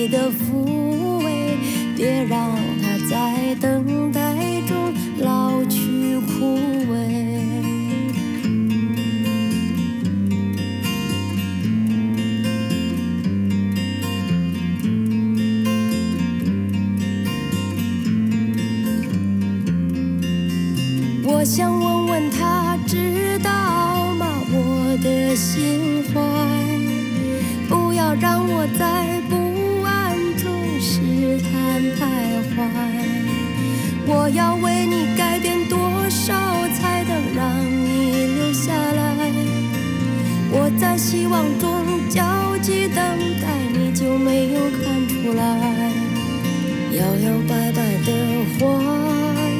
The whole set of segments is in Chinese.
你的抚慰，别让他再等待。要为你改变多少，才能让你留下来？我在希望中焦急等待，你就没有看出来？摇摇摆摆的花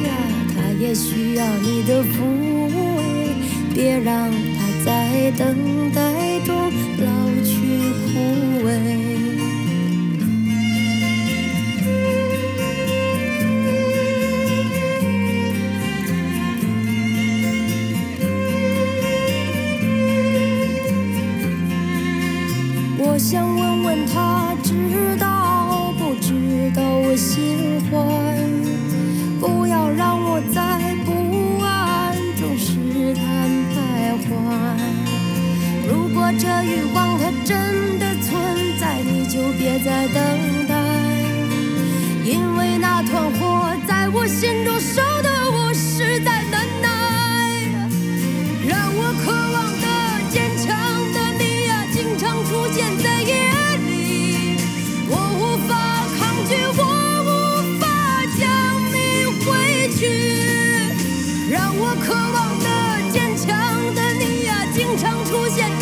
呀，它也需要你的抚慰，别让它再等待想问问他，知道不知道我心怀？不要让我在不安中试探徘徊。如果这欲望它真的存在，你就别再等待，因为那团火在我心中烧常出现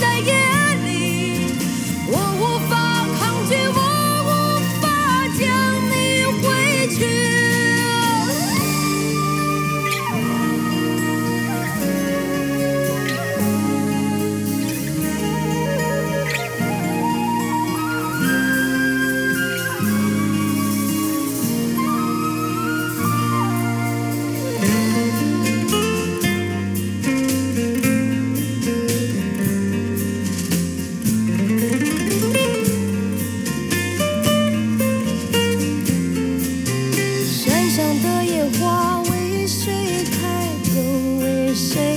的野花为谁开，又为谁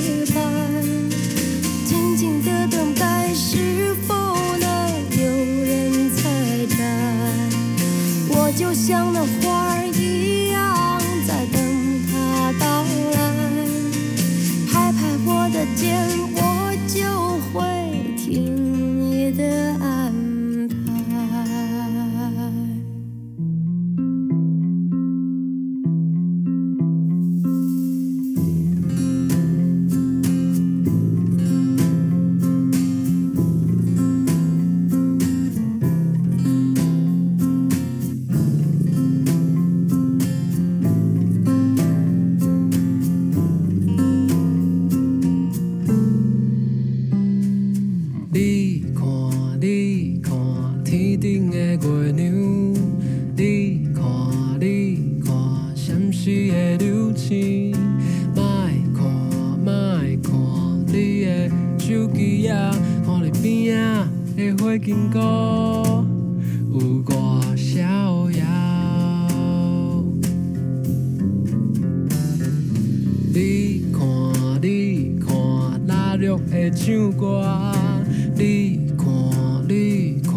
看，你看，那绿的唱歌？你看，你看，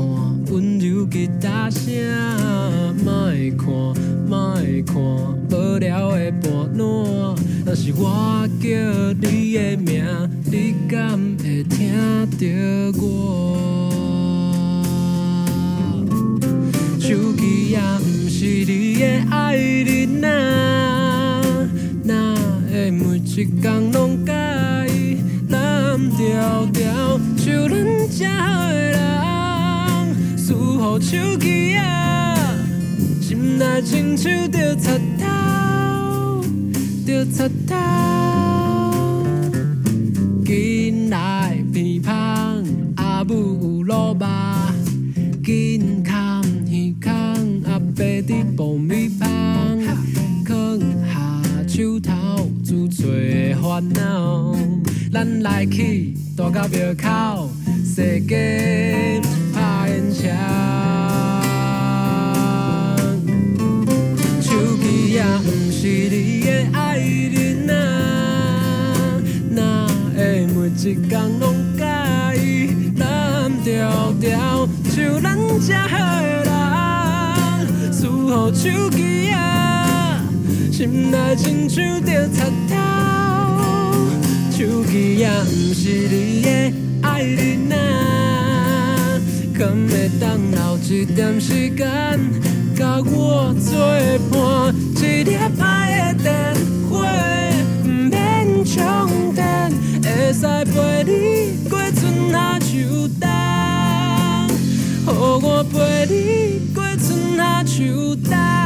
温柔吉他声。莫看，莫看，无聊的伴烂。若是我叫你的名，你敢会听到我？手机也毋是你的爱人啊，一天拢甲伊蓝调调？像咱这的人，似乎手机啊来亲像着插头，着插头。紧来鼻芳，阿母有落肉，紧牵耳孔，阿伯伫爆烦恼。咱来去大到庙口，世界拍烟枪。手机也毋是你的爱人啊，哪会每一天拢介意蓝调调，像咱这好的人，输予手机啊，心内亲像着插头，手机也毋是你的爱人啊，可会当留一点时间？甲我作伴，一粒爱的电话，毋免充电，会使陪你过春夏秋冬，予我陪你过春夏秋冬。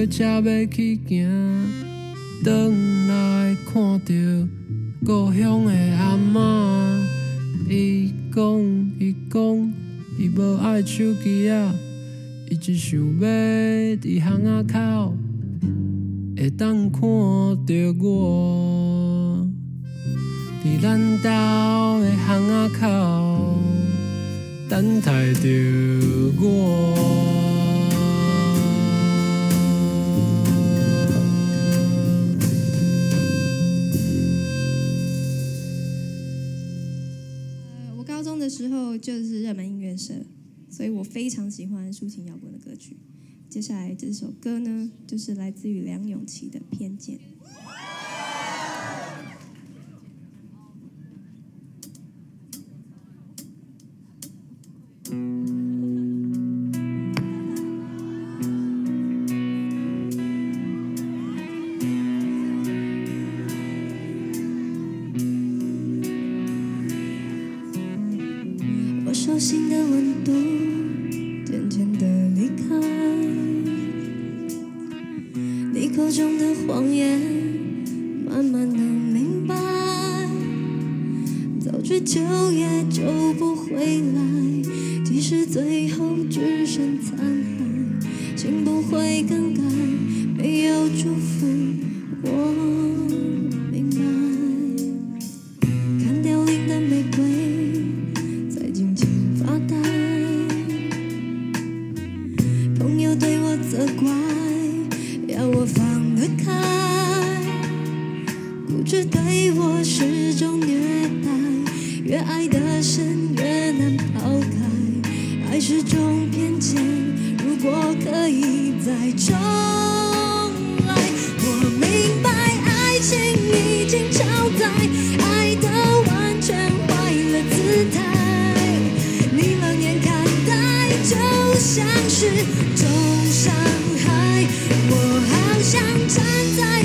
火车要去行。转来看到故乡的阿嬷，伊讲伊讲伊无爱手机仔，伊只想要伫巷仔口会当看着我，伫咱家的巷仔口等待着我。之后就是热门音乐社，所以我非常喜欢抒情摇滚的歌曲。接下来这首歌呢，就是来自于梁咏琪的《偏见》。救也救不回来，即使最后只剩残骸，心不会更越爱得深越难抛开。爱是种偏见，如果可以再重来，我明白爱情已经超载，爱的完全坏了姿态。你冷眼看待，就像是种伤害。我好想站在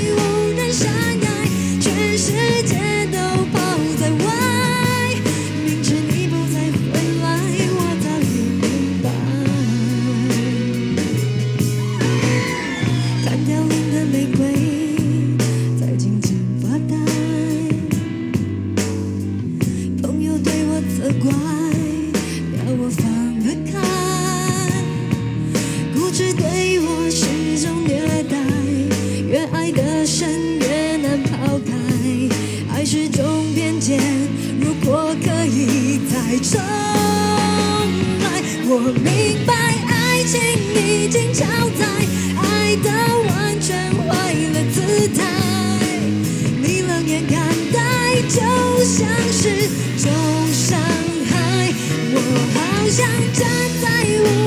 想站在舞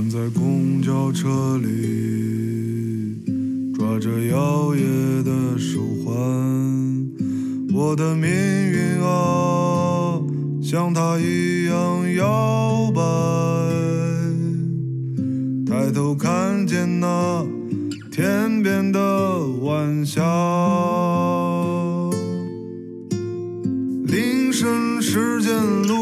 站在公交车里抓着摇曳的手环我的命运啊像他一样摇摆抬头看见那天边的晚霞凌晨时间路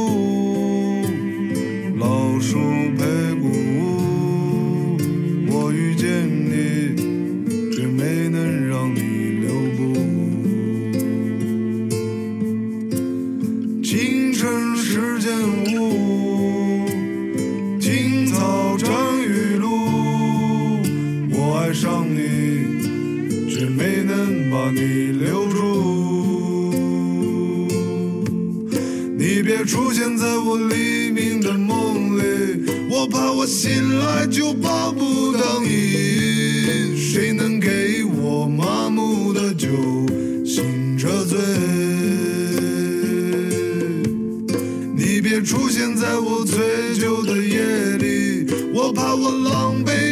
出现在我醉酒的夜里我怕我狼狈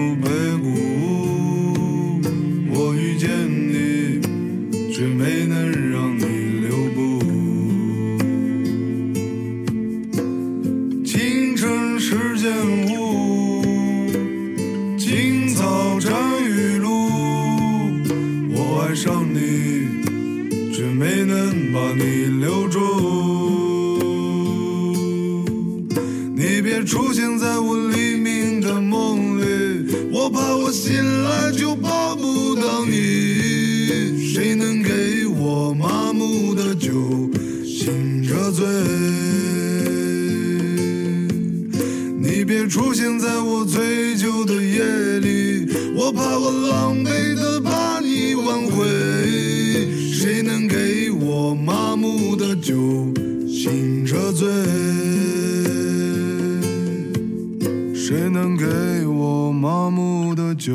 meu 出现在我醉酒的夜里，我怕我狼狈的把你挽回。谁能给我麻木的酒，醒着醉？谁能给我麻木的酒？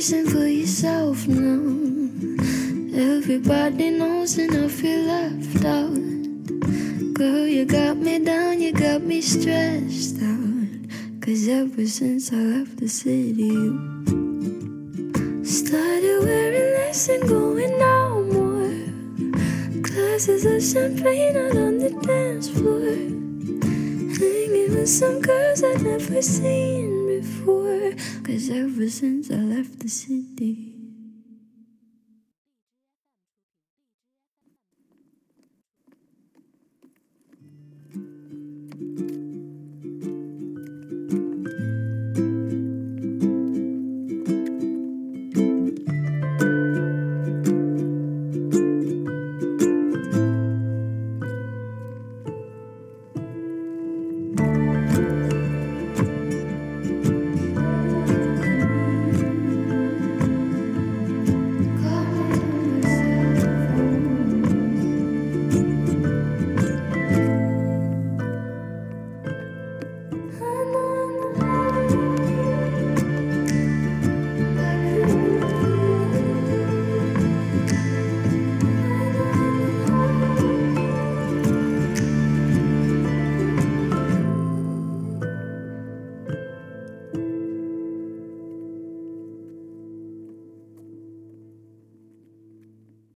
Reputation for yourself now. Everybody knows, and I feel left out. Girl, you got me down, you got me stressed out. Cause ever since I left the city, you started wearing less and going out more. Glasses of champagne out on the dance floor hanging with some girls I've never seen. Cause ever since I left the city.